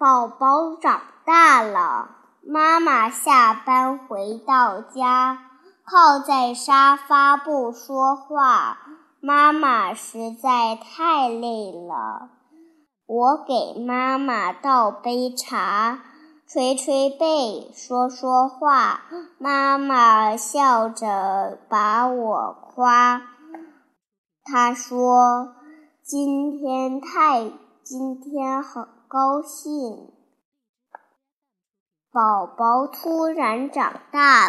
宝宝长大了，妈妈下班回到家，靠在沙发不说话。妈妈实在太累了，我给妈妈倒杯茶，捶捶背，说说话。妈妈笑着把我夸，她说：“今天太，今天好。”高兴，宝宝突然长大了。